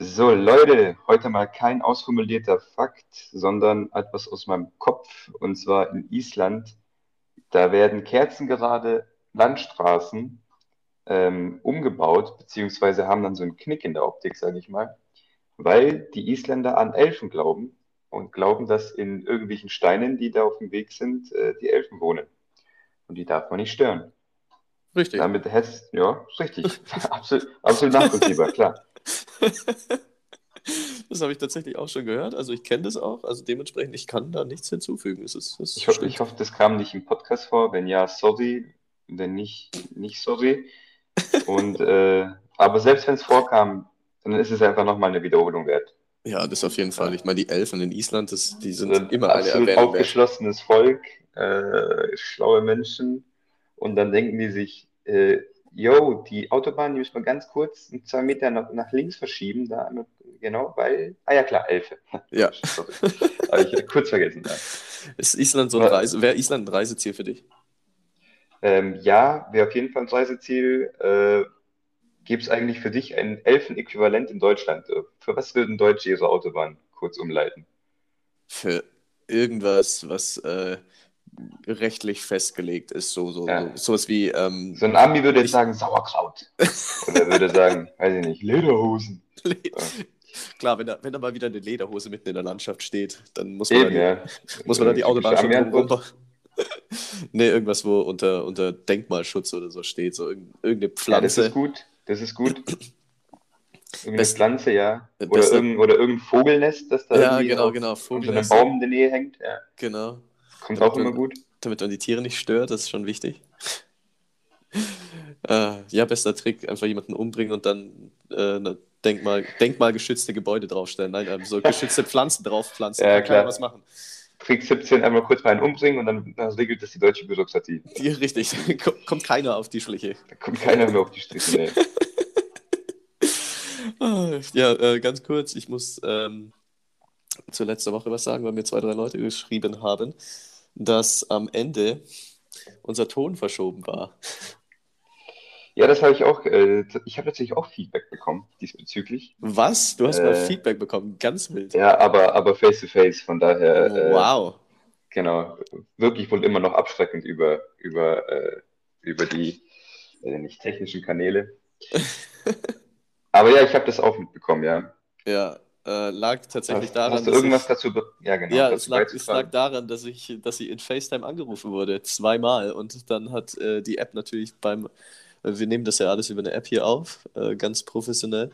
So, Leute, heute mal kein ausformulierter Fakt, sondern etwas aus meinem Kopf. Und zwar in Island, da werden kerzengerade Landstraßen ähm, umgebaut, beziehungsweise haben dann so einen Knick in der Optik, sage ich mal, weil die Isländer an Elfen glauben und glauben, dass in irgendwelchen Steinen, die da auf dem Weg sind, äh, die Elfen wohnen. Und die darf man nicht stören. Richtig. Damit hättest, ja, richtig. absolut, absolut nachvollziehbar, klar. Das habe ich tatsächlich auch schon gehört. Also ich kenne das auch. Also dementsprechend, ich kann da nichts hinzufügen. Es ist, es Ich hoffe, stimmt. ich hoffe, das kam nicht im Podcast vor. Wenn ja, sorry. Wenn nicht, nicht sorry. Und, äh, aber selbst wenn es vorkam, dann ist es einfach nochmal eine Wiederholung wert. Ja, das auf jeden Fall. Ich meine, die Elfen in Island, das, die sind Also immer eine absolut Erwähnung aufgeschlossenes Volk, äh, schlaue Menschen. Und dann denken die sich, äh, yo, die Autobahn, die müssen wir ganz kurz zwei Meter nach, nach links verschieben. Da, genau, weil, ah ja klar, Elfe. Ja. Habe ich kurz vergessen. Ja. Ist Island so ein. Reise, wäre Island ein Reiseziel für dich? Ähm, ja, wäre auf jeden Fall ein Reiseziel. Äh, Gibt es eigentlich für dich ein Elfen-Äquivalent in Deutschland? Äh, Für was würden Deutsche ihre Autobahn kurz umleiten? Für irgendwas, was äh, rechtlich festgelegt ist, so, so, Ja. so sowas wie ähm, So ein Ami würde jetzt Ich- sagen Sauerkraut. Oder würde sagen, weiß ich nicht, Lederhosen. Klar, wenn da, wenn da mal wieder eine Lederhose mitten in der Landschaft steht, dann muss man, Eben, da, ja. muss man da die Autobahn schon rum. nee, irgendwas, wo unter, unter Denkmalschutz oder so steht, so irgend- irgendeine Ja, das Pflanze. ist gut. Das ist gut. Irgendeine Best- Pflanze, ja. Oder, irgendein, oder irgendein Vogelnest, das da ja, genau, genau. so einem Vogelnest, Baum in der Nähe hängt. Ja. Genau. Kommt Damit auch immer man- gut. Damit man die Tiere nicht stört, das ist schon wichtig. äh, ja, bester Trick, einfach jemanden umbringen und dann äh, eine Denkmal, denkmalgeschützte Gebäude draufstellen. Nein, ähm, so geschützte Pflanzen draufpflanzen. Ja, klar. was machen. Trick 17 einmal kurz mal einen umbringen und dann, dann regelt das die deutsche Bürokratie. Die, richtig, kommt keiner auf die Schliche. Da kommt keiner mehr auf die Striche. Nee. Ah, Ja, äh, ganz kurz, ich muss ähm, zur letzten Woche was sagen, weil mir zwei, drei Leute geschrieben haben, dass am Ende unser Ton verschoben war. Ja, das habe ich auch. Äh, ich habe tatsächlich auch Feedback bekommen diesbezüglich. Was? Du hast mal Äh, Feedback bekommen, ganz wild. Ja, aber, aber face to face. Von daher, äh, wow. genau, wirklich wohl immer noch abschreckend über, über, äh, über die äh, nicht technischen Kanäle. Aber ja, ich habe das auch mitbekommen, ja. Ja, äh, lag tatsächlich Hast, daran, hast du dass irgendwas ich, dazu? Ja, genau. ja, es lag, es lag daran, dass ich, dass sie in FaceTime angerufen wurde, zweimal. Und dann hat äh, die App natürlich beim, äh, wir nehmen das ja alles über eine App hier auf, äh, ganz professionell.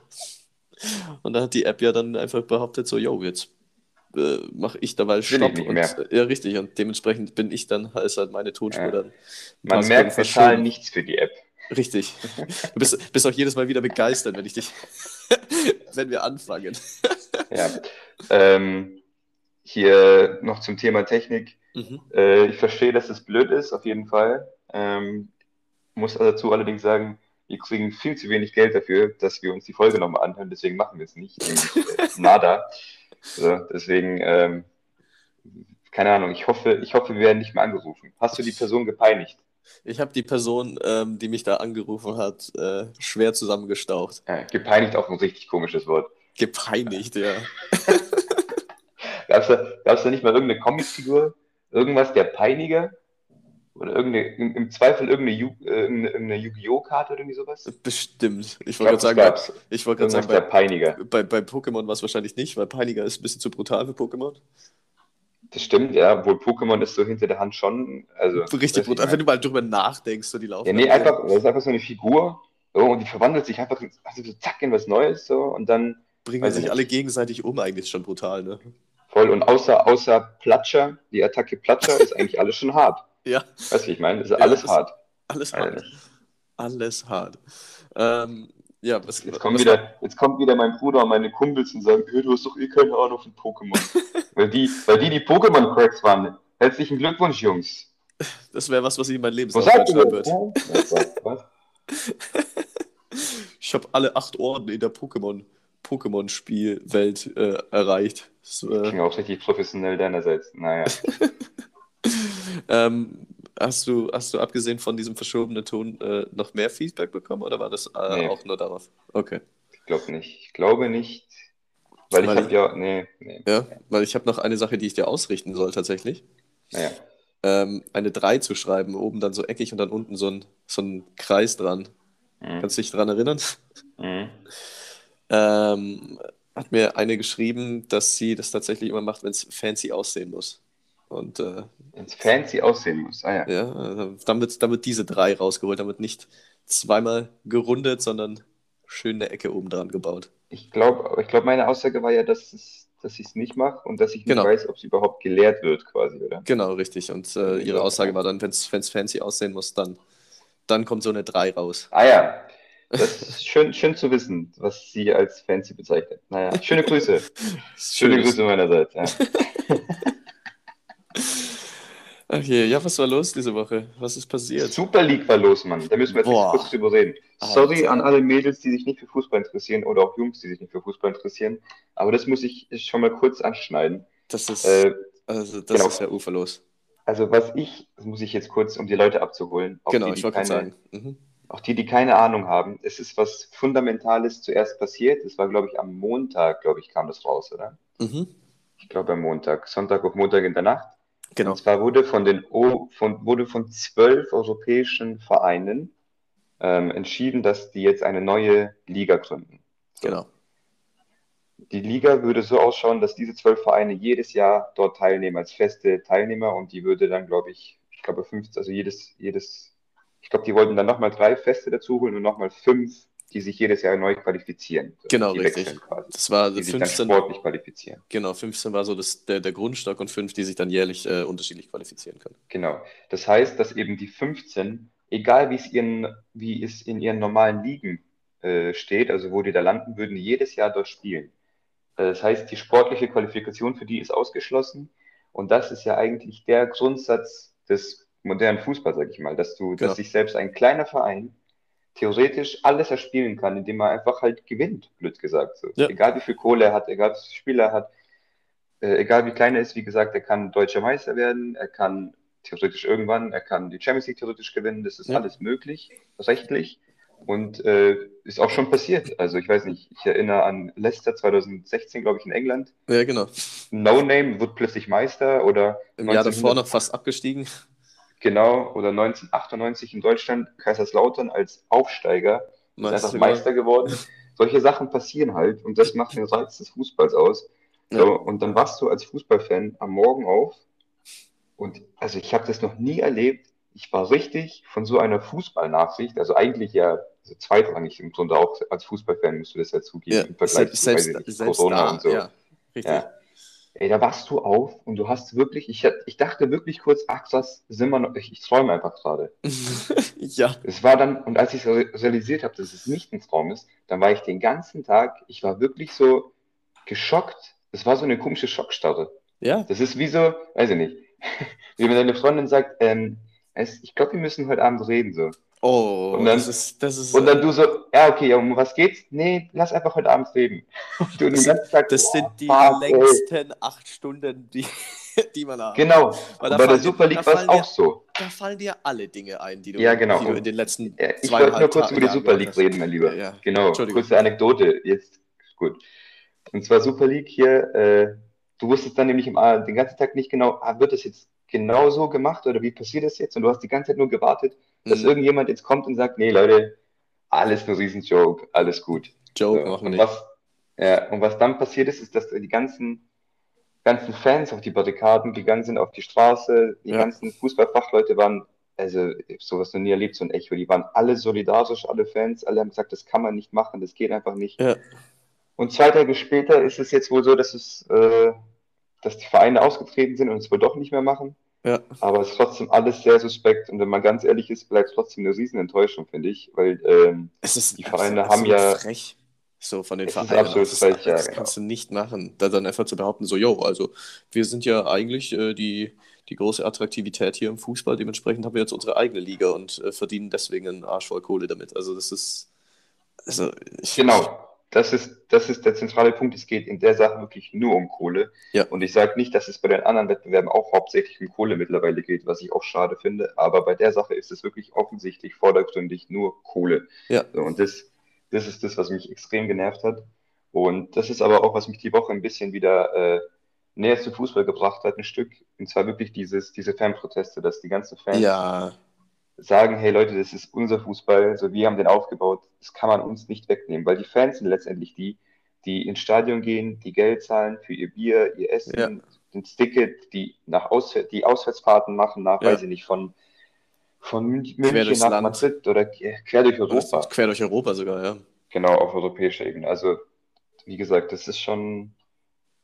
Und dann hat die App ja dann einfach behauptet, so, yo, jetzt äh, mache ich dabei ich Stopp. nicht Und, ja, richtig. Und dementsprechend bin ich dann, ist halt meine Tonspur Ja. dann. Man merkt, Sekunden wir zahlen verschoben. nichts für die App. Richtig. Du bist, bist auch jedes Mal wieder begeistert, wenn ich dich, wenn wir anfangen. Ja. Ähm, hier noch zum Thema Technik. Mhm. Äh, ich verstehe, dass es blöd ist, auf jeden Fall. Ähm, muss dazu allerdings sagen, wir kriegen viel zu wenig Geld dafür, dass wir uns die Folge nochmal anhören, deswegen machen wir es nicht. Äh, nada. So, deswegen, ähm, keine Ahnung, ich hoffe, ich hoffe, wir werden nicht mehr angerufen. Hast du die Person gepeinigt? Ich habe die Person, ähm, die mich da angerufen hat, äh, schwer zusammengestaucht. Ja, gepeinigt auch ein richtig komisches Wort. Gepeinigt, ja. Gab es da, gab's da nicht mal irgendeine Comicfigur? Irgendwas, der Peiniger? Oder irgendeine, im, im Zweifel irgendeine, Yu, äh, irgendeine, Yu-Gi-Oh!-Karte oder irgendwie sowas? Bestimmt. Ich wollte gerade sagen, gab's. ich wollte gerade sagen, der bei, Peiniger. bei, bei Pokémon war es wahrscheinlich nicht, weil Peiniger ist ein bisschen zu brutal für Pokémon. Das stimmt, ja, obwohl Pokémon ist so hinter der Hand schon, also. Richtig brutal. Wenn du mal drüber nachdenkst, so die laufen. Ja, nee, einfach, das ist einfach so eine Figur, so, und die verwandelt sich einfach, also so zack in was Neues, so, und dann bringen sich nicht. alle gegenseitig um, eigentlich ist schon brutal, ne? voll, und außer, außer Platscher, die Attacke Platscher ist eigentlich alles schon hart. Ja, Weißt du, wie ich meine? Ist Ja, alles das- hart. alles hart. Alles hart. Ähm, ja, was, Jetzt kommt, was wieder, jetzt kommt wieder mein Bruder und meine Kumpels und sagen, hey, du hast doch eh keine Ahnung von Pokémon. weil, die, weil die die Pokémon-Cracks waren. Herzlichen Glückwunsch, Jungs. Das wäre was, was ich in mein Was Lebenslauf sagt ihr? schreiben würde. Was? Ich habe alle acht Orden in der Pokémon Pokémon-Spielwelt äh, erreicht. Das, äh, Klingt auch richtig professionell deinerseits. Naja. ähm, hast, du, hast du abgesehen von diesem verschobenen Ton äh, noch mehr Feedback bekommen oder war das äh, Nee. auch nur darauf? Okay. glaube nicht. Ich glaube nicht, weil, Weil ich habe ich- ja, nee, nee. Ja, weil ich habe noch eine Sache, die ich dir ausrichten soll tatsächlich. Naja, Ähm, eine 3 zu schreiben, oben dann so eckig und dann unten so ein, so ein Kreis dran. mhm. Kannst du dich dran erinnern? Mhm. Ähm, hat mir eine geschrieben, dass sie das tatsächlich immer macht, wenn es fancy aussehen muss. Und äh, Wenn es fancy aussehen muss. Ah ja. ja, dann wird, dann wird diese 3 rausgeholt, dann wird nicht zweimal gerundet, sondern schön eine Ecke oben dran gebaut. Ich glaube, ich glaub, meine Aussage war ja, dass, es, dass ich es nicht mache und dass ich nicht Genau. weiß, ob es überhaupt gelehrt wird, quasi, oder? Genau, richtig. Und äh, ihre Aussage war dann, wenn es fancy aussehen muss, dann, dann kommt so eine 3 raus. Ah ja, das ist schön, schön zu wissen, was sie als fancy bezeichnet. Naja, schöne Grüße. Schöne. Grüße meinerseits. Ja. Ach je, ja, was war los diese Woche? Was ist passiert? Super League war los, Mann. Da müssen wir jetzt kurz drüber reden. Sorry an alle Mädels, die sich nicht für Fußball interessieren oder auch Jungs, die sich nicht für Fußball interessieren. Aber das muss ich schon mal kurz anschneiden. Das ist, Äh, also, das genau. ist ja uferlos. also was ich, das muss ich jetzt kurz, um die Leute abzuholen, auch Genau, die, ich die wollte gerade keine, sagen. Mhm. auch die, die keine Ahnung haben, es ist was Fundamentales zuerst passiert. Es war, glaube ich, am Montag, glaube ich, kam das raus, oder? Mhm. Ich glaube am Montag, Sonntag auf Montag in der Nacht. Genau. Und zwar wurde von den o von, wurde von zwölf europäischen Vereinen ähm, entschieden, dass die jetzt eine neue Liga gründen. So. Genau. Die Liga würde so ausschauen, dass diese zwölf Vereine jedes Jahr dort teilnehmen als feste Teilnehmer und die würde dann, glaube ich, ich glaube 15, also jedes, jedes, ich glaube, die wollten dann nochmal drei Feste dazu holen und nochmal fünf, die sich jedes Jahr neu qualifizieren. So, Genau, die richtig. Das war die sich dann 15, sportlich qualifizieren. genau, 15 war so das, der, der Grundstock und 5, die sich dann jährlich äh, unterschiedlich qualifizieren können. Genau. Das heißt, dass eben die 15, egal wie es ihren, wie es in ihren normalen Ligen äh, steht, also wo die da landen, würden die jedes Jahr dort spielen. Äh, das heißt, die sportliche Qualifikation für die ist ausgeschlossen. Und das ist ja eigentlich der Grundsatz des modernen Fußballs, sag ich mal, dass du, Genau. dass sich selbst ein kleiner Verein theoretisch alles erspielen kann, indem er einfach halt gewinnt, blöd gesagt. So. Ja. Egal wie viel Kohle er hat, egal wie viele Spieler er hat, äh, egal wie klein er ist, wie gesagt, er kann deutscher Meister werden, er kann theoretisch irgendwann, er kann die Champions League theoretisch gewinnen, das ist Ja. alles möglich, rechtlich. Und äh, ist auch schon passiert. Also ich weiß nicht, ich erinnere an Leicester 2016, glaube ich, in England. Ja, genau. No Name wird plötzlich Meister oder Im Jahr 1900 davor noch fast abgestiegen. Genau, oder 1998 in Deutschland, Kaiserslautern als Aufsteiger ist Meister einfach geworden. Meister geworden. Solche Sachen passieren halt und das macht den Reiz des Fußballs aus. Ja. So, und dann wachst du als Fußballfan am Morgen auf und also ich habe das noch nie erlebt. Ich war richtig von so einer Fußballnachricht, also eigentlich ja also zweitrangig im Grunde auch als Fußballfan musst du das ja zugeben Ja, im Vergleich selbst, zu selbst Corona da, und so. ja, richtig. Ja. Ey, da wachst du auf und du hast wirklich, ich, ich dachte wirklich kurz, ach krass, sind wir noch, ich, ich träume einfach gerade. ja, Es war dann, und als ich realisiert habe, dass es nicht ein Traum ist, dann war ich den ganzen Tag, ich war wirklich so geschockt. Es war so eine komische Schockstarre. ja, Das ist wie so, weiß ich nicht, wie wenn deine Freundin sagt, ähm, es, ich glaube, wir müssen heute Abend reden, so. Oh, Und dann- das ist, das ist, Und dann du so, ja, okay, um was geht's? Nee, lass einfach heute Abend reden. Und du den Das- ganzen Tag, das boah, sind die ey. längsten acht Stunden, die, die man hat. Genau. Weil bei der Super League war es dir- auch so. Da fallen dir alle Dinge ein, die du, Ja, genau. du in den letzten Ja, ich wollte nur kurz Ta- über die Super League reden, mein Lieber. Ja, ja. Genau, kurze Anekdote, jetzt gut. Und zwar Super League hier, äh, du wusstest dann nämlich im, den ganzen Tag nicht genau, ah, wird das jetzt genau so gemacht oder wie passiert das jetzt? Und du hast die ganze Zeit nur gewartet, dass Mhm. irgendjemand jetzt kommt und sagt, nee, Leute, alles nur Riesenjoke, alles gut. Joke So, machen wir nicht. was, ja, und was dann passiert ist, ist, dass die ganzen, ganzen Fans auf die Barrikaden gegangen sind, auf die Straße, die Ja. ganzen Fußballfachleute waren, also sowas noch nie erlebt, so ein Echo, die waren alle solidarisch, alle Fans, alle haben gesagt, das kann man nicht machen, das geht einfach nicht. Ja. Und zwei Tage später ist es jetzt wohl so, dass es, äh, dass die Vereine ausgetreten sind und es wohl doch nicht mehr machen. Ja. Aber es ist trotzdem alles sehr suspekt und wenn man ganz ehrlich ist, bleibt es trotzdem eine Riesenenttäuschung, finde ich, weil ähm, Es ist Die Vereine haben ja- frech. So von den Es ist Vereinen. absolut das frech, ja, das genau. kannst du nicht machen. Da dann einfach zu behaupten, so, yo, also wir sind ja eigentlich äh, die, die große Attraktivität hier im Fußball, dementsprechend haben wir jetzt unsere eigene Liga und äh, verdienen deswegen einen Arsch voll Kohle damit. Also das ist. Also ich, Genau, das ist, das ist der zentrale Punkt. Es geht in der Sache wirklich nur um Kohle. Ja. Und ich sage nicht, dass es bei den anderen Wettbewerben auch hauptsächlich um Kohle mittlerweile geht, was ich auch schade finde. Aber bei der Sache ist es wirklich offensichtlich vordergründig nur Kohle. Ja. So, und das, Das ist das, was mich extrem genervt hat. Und das ist aber auch, was mich die Woche ein bisschen wieder äh, näher zu Fußball gebracht hat, ein Stück. Und zwar wirklich dieses, diese Fanproteste, dass die ganzen Fans Ja, sagen, hey Leute, das ist unser Fußball, so wir haben den aufgebaut, das kann man uns nicht wegnehmen, weil die Fans sind letztendlich die, die ins Stadion gehen, die Geld zahlen für ihr Bier, ihr Essen, Ja. das Ticket, die nach Auswär die Auswärtsfahrten machen, nach, Ja. weiß ich nicht, von, von München nach Land. Madrid oder quer durch Europa. quer durch Europa sogar, ja. Genau, auf europäischer Ebene. Also, wie gesagt, das ist schon,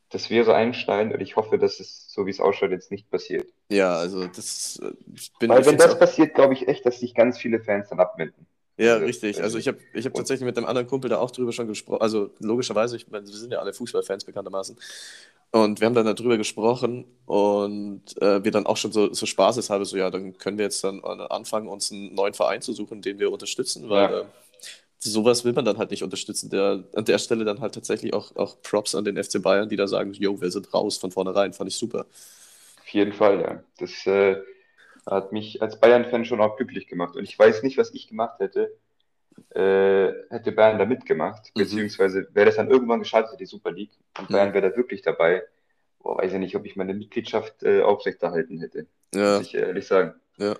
das wäre ein Stein und ich hoffe, dass es, so wie es ausschaut, jetzt nicht passiert. Ja, also das äh, ich bin Weil wenn das passiert, glaube ich echt, dass sich ganz viele Fans dann abwenden. ja, Also, richtig. Also äh, ich habe ich hab tatsächlich mit einem anderen Kumpel da auch drüber schon gesprochen. Also logischerweise, ich meine, wir sind ja alle Fußballfans bekanntermaßen. Und wir haben dann darüber gesprochen und äh, wir dann auch schon so, so spaßeshalber so, ja, dann können wir jetzt dann anfangen, uns einen neuen Verein zu suchen, den wir unterstützen, weil Ja. äh, sowas will man dann halt nicht unterstützen. Der, an der Stelle dann halt tatsächlich auch, auch Props an den FC Bayern, die da sagen, yo, wir sind raus von vornherein, fand ich super. Auf jeden Fall, ja. Das äh, hat mich als Bayern-Fan schon auch glücklich gemacht. Und ich weiß nicht, was ich gemacht hätte, äh, hätte Bayern da mitgemacht. Mhm. Beziehungsweise wäre das dann irgendwann gescheitert, die Super League. Und Mhm. Bayern wäre da wirklich dabei. Boah, weiß ich nicht, ob ich meine Mitgliedschaft äh, aufrechterhalten hätte. Ja. Muss ich ehrlich sagen. Ja.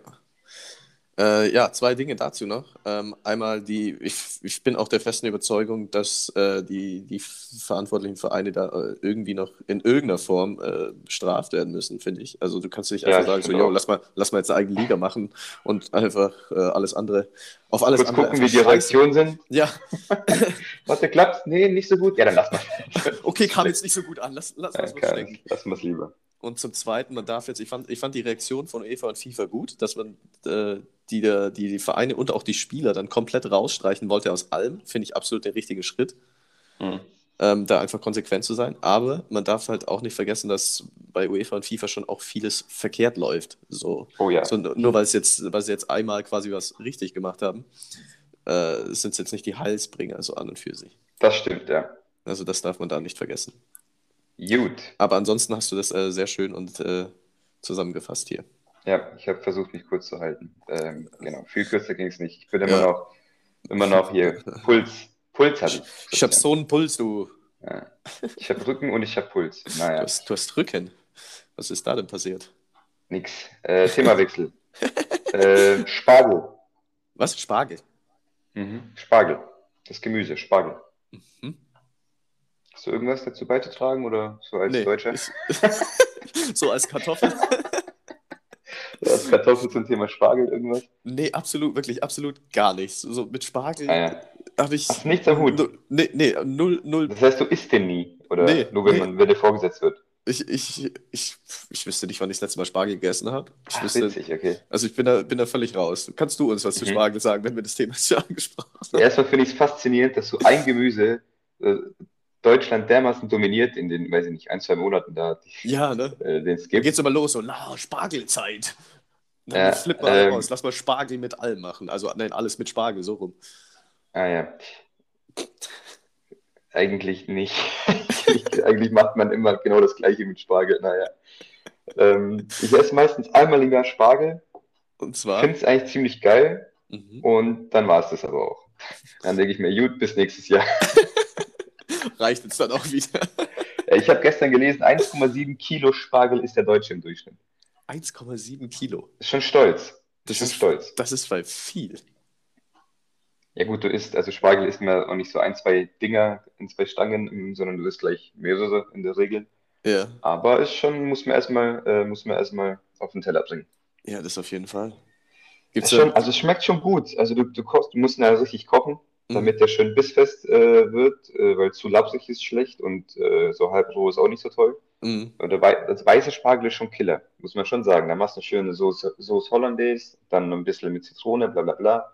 Äh, ja, zwei Dinge dazu noch. Ähm, einmal die, ich, ich bin auch der festen Überzeugung, dass äh, die, die verantwortlichen Vereine da äh, irgendwie noch in irgendeiner Form äh, bestraft werden müssen, finde ich. Also du kannst nicht Ja, einfach ich sagen, so, yo, lass mal, lass mal jetzt eine eigene Liga machen und einfach äh, alles andere, auf alles Kurz andere gucken, wie die. Reaktionen sind. Ja, Warte, klappt's? Nee, nicht so gut. Ja, dann lass mal. okay, kam jetzt nicht so gut an, lass, lass Ja, uns mal stecken. Lassen wir es lieber. Und zum Zweiten, man darf jetzt, ich fand, ich fand die Reaktion von UEFA und FIFA gut, dass man äh, die, die, die Vereine und auch die Spieler dann komplett rausstreichen wollte aus allem. Finde ich absolut der richtige Schritt, Mhm. ähm, da einfach konsequent zu sein. Aber man darf halt auch nicht vergessen, dass bei UEFA und FIFA schon auch vieles verkehrt läuft. So, Oh ja. so nur weil es jetzt, weil sie jetzt einmal quasi was richtig gemacht haben, äh, sind es jetzt nicht die Heilsbringer so an und für sich. Das stimmt, ja. Also das darf man da nicht vergessen. Gut. Aber ansonsten hast du das äh, sehr schön und äh, zusammengefasst hier. Ja, ich habe versucht, mich kurz zu halten. Ähm, genau, viel kürzer ging es nicht. Ich bin immer Ja. noch, immer noch hier. Puls. Puls hatte ich. Ich habe so einen Puls, du. Ja. Ich habe Rücken und ich habe Puls. Du Naja, hast, du hast Rücken. Was ist da denn passiert? nix. Äh, Themawechsel. äh, Spargel. Was? Spargel. Mhm. Spargel. Das Gemüse, Spargel. Mhm. Hast du irgendwas dazu beizutragen oder so als Nee, Deutscher? so als Kartoffel? Als Kartoffel zum Thema Spargel irgendwas? nee, absolut, wirklich, absolut gar nichts. So mit Spargel Ah, ja. habe ich. Hast du nichts am Hut? Nee, nee, null, null. Das heißt, du isst den nie? Oder Nee, nur wenn nee. man wenn dir vorgesetzt wird? Ich, ich, ich, ich wüsste nicht, wann ich das letzte Mal Spargel gegessen habe. Ich Ach, wüsste, witzig, okay. also ich bin da, bin da völlig raus. Kannst du uns was zu Mhm. Spargel sagen, wenn wir das Thema schon angesprochen haben? Erstmal finde ich es faszinierend, dass so ein Gemüse äh, Deutschland dermaßen dominiert in den, weiß ich nicht, ein, zwei Monaten da, die, Ja, ne? äh, den es Dann geht's immer los, so, na, Spargelzeit. Dann Ja, flippt man ähm, raus. Lass mal Spargel mit allem machen. Also, nein, alles mit Spargel, so rum. Ah ja. Eigentlich nicht. Eigentlich macht man immer genau das Gleiche mit Spargel. Naja. Ähm, ich esse meistens einmal im Jahr Spargel, Und zwar. finde es eigentlich ziemlich geil Mhm. und dann war es das aber auch. Dann denke ich mir, gut, bis nächstes Jahr. Reicht jetzt dann auch wieder. Ich habe gestern gelesen, 1,7 Kilo Spargel ist der Deutsche im Durchschnitt. 1,7 Kilo. Ist schon stolz. Das Ist schon ist, stolz. das ist bei viel. Ja gut, du isst, also Spargel isst mir auch nicht so ein, zwei Dinger in zwei Stangen, ähm, sondern du isst gleich mehrere in der Regel. Ja. Aber ist schon, muss man erstmal, äh, muss man erstmal auf den Teller bringen. Ja, das auf jeden Fall. Gibt's schon, also es schmeckt schon gut. Also du, du, kochst, du musst ihn ja richtig kochen. Damit der schön bissfest äh, wird, äh, weil zu lapsig ist schlecht und äh, so halb roh ist auch nicht so toll. Mhm. Und der Wei das weiße Spargel ist schon Killer, muss man schon sagen. Da machst du eine schöne Soße, Soße Hollandaise, dann ein bisschen mit Zitrone, bla bla bla.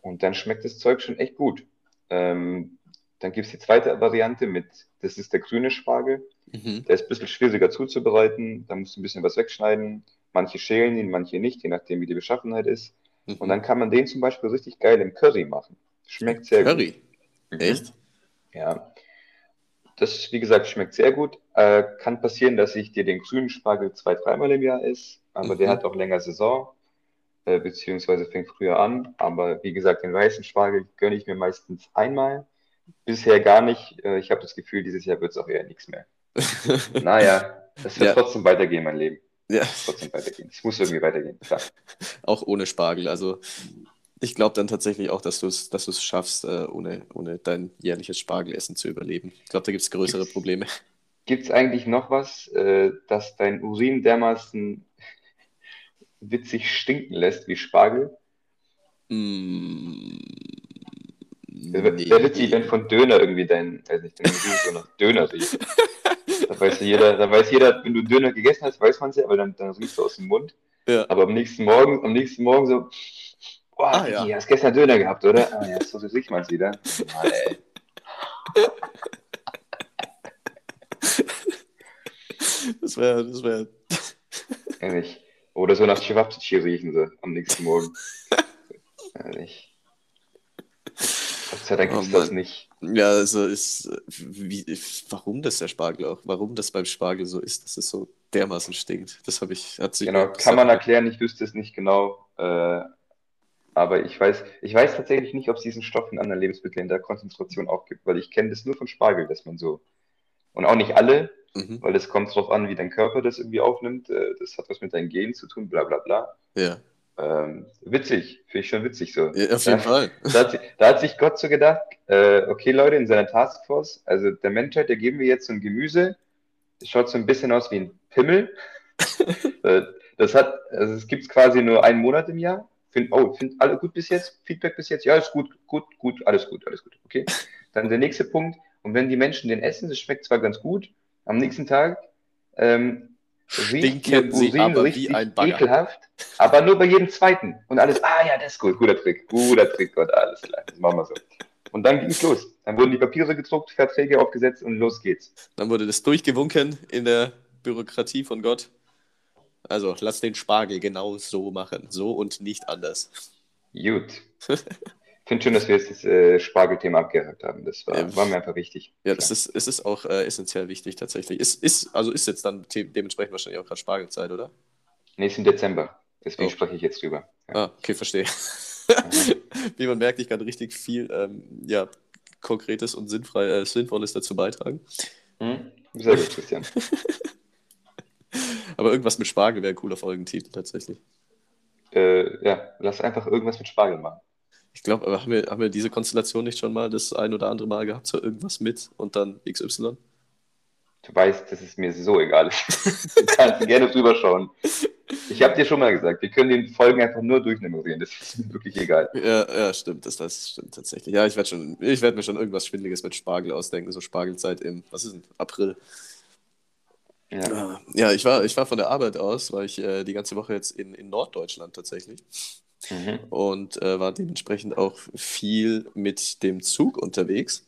Und dann schmeckt das Zeug schon echt gut. Ähm, dann gibt es die zweite Variante mit, das ist der grüne Spargel. Mhm. Der ist ein bisschen schwieriger zuzubereiten. Da musst du ein bisschen was wegschneiden. Manche schälen ihn, manche nicht, je nachdem, wie die Beschaffenheit ist. Mhm. Und dann kann man den zum Beispiel richtig geil im Curry machen. Schmeckt sehr Curry. gut. Echt? Ja. Das, wie gesagt, schmeckt sehr gut. Äh, kann passieren, dass ich dir den grünen Spargel zwei, dreimal im Jahr esse, aber der Mhm. hat auch länger Saison. äh, beziehungsweise fängt früher an. Aber wie gesagt, den weißen Spargel gönne ich mir meistens einmal. Bisher gar nicht. Äh, ich habe das Gefühl, dieses Jahr wird es auch eher nichts mehr. naja, es wird Ja. trotzdem weitergehen, mein Leben. Ja, trotzdem weitergehen. Es muss irgendwie weitergehen. Klar. auch ohne Spargel. Also ich glaube dann tatsächlich auch, dass du es dass du's schaffst, äh, ohne, ohne dein jährliches Spargelessen zu überleben. Ich glaube, da gibt es größere Gibt's- Probleme. Gibt es eigentlich noch was, äh, das dein Urin dermaßen witzig stinken lässt wie Spargel? Mm, Wäre wär witzig, wenn von Döner irgendwie dein, weiß nicht, dein Urin so nach Döner riecht. Da weiß jeder, da weiß jeder, wenn du Döner gegessen hast, weiß man es ja, aber dann, dann riechst du aus dem Mund. Ja. Aber am nächsten Morgen, am nächsten Morgen so, boah, Ah, ja. hast gestern Döner gehabt, oder? Ah so riecht man es wieder. Mann, ey. Das wäre, das wäre. Ehrlich. Oder so nach Chewabchichi riechen sie am nächsten Morgen. Ehrlich. Gott sei Dank Oh ist das nicht. Ja, also ist. Wie, warum das der Spargel auch? Warum das beim Spargel so ist, dass es so dermaßen stinkt? Das habe ich. Hat sich Genau, kann man erklären, ich wüsste es nicht genau. Äh, aber ich weiß, ich weiß tatsächlich nicht, ob es diesen Stoff in anderen Lebensmitteln in der Konzentration auch gibt, weil ich kenne das nur von Spargel, dass man so. Und auch nicht alle, Mhm. weil es kommt drauf an, wie dein Körper das irgendwie aufnimmt. Äh, das hat was mit deinen Genen zu tun, bla bla bla. Ja. Ähm, witzig, finde ich schon witzig so. ja, auf jeden Ja. Fall. Da hat, sich, da hat sich Gott so gedacht, äh, okay Leute, in seiner Taskforce, also der Menschheit, der geben wir jetzt so ein Gemüse, das schaut so ein bisschen aus wie ein Pimmel. Äh, das hat, also es gibt es quasi nur einen Monat im Jahr. Find, oh, find alle gut bis jetzt? Feedback bis jetzt? Ja, ist gut, gut, gut, alles gut, alles gut, okay. Dann der nächste Punkt, und wenn die Menschen den essen, das schmeckt zwar ganz gut, am nächsten Tag ähm, Stinken sie Urin aber wie richtig ein Bagger. ekelhaft, aber nur bei jedem zweiten. Und alles, ah ja, das ist gut, guter Trick, guter Trick, Gott, alles klar, das machen wir so. Und dann ging es los. Dann wurden die Papiere gedruckt, Verträge aufgesetzt und los geht's. Dann wurde das durchgewunken in der Bürokratie von Gott. Also, lass den Spargel genau so machen. So und nicht anders. Gut. Ich finde schön, dass wir jetzt das äh, Spargelthema abgehakt haben. Das war, Ja. war mir einfach wichtig. Ja, das ist, es ist auch äh, essentiell wichtig tatsächlich. Ist, ist, also ist jetzt dann de dementsprechend wahrscheinlich auch gerade Spargelzeit, oder? Nächsten Dezember. Deswegen Oh. spreche ich jetzt drüber. Ja. Ah, okay, verstehe. Wie man merkt, ich kann richtig viel ähm, ja, Konkretes und sinnfrei, äh, Sinnvolles dazu beitragen. Hm? Sehr gut, Christian. Aber irgendwas mit Spargel wäre ein cooler Folgentitel tatsächlich. äh, ja, lass einfach irgendwas mit Spargel machen. Ich glaube, aber haben wir, haben wir diese Konstellation nicht schon mal das ein oder andere Mal gehabt, so irgendwas mit und dann XY? Du weißt, dass es mir so egal ist. du kannst gerne drüber schauen. Ich habe dir schon mal gesagt, wir können den Folgen einfach nur durchnummerieren. Das ist mir wirklich egal. Ja, ja, stimmt, das, das stimmt tatsächlich. Ja, ich werde werde mir schon irgendwas Schwindeliges mit Spargel ausdenken, so Spargelzeit im, was ist denn, April. Ja. Ah, Ja, ich war, ich war von der Arbeit aus, war ich äh, die ganze Woche jetzt in, in Norddeutschland tatsächlich Mhm. und äh, war dementsprechend auch viel mit dem Zug unterwegs.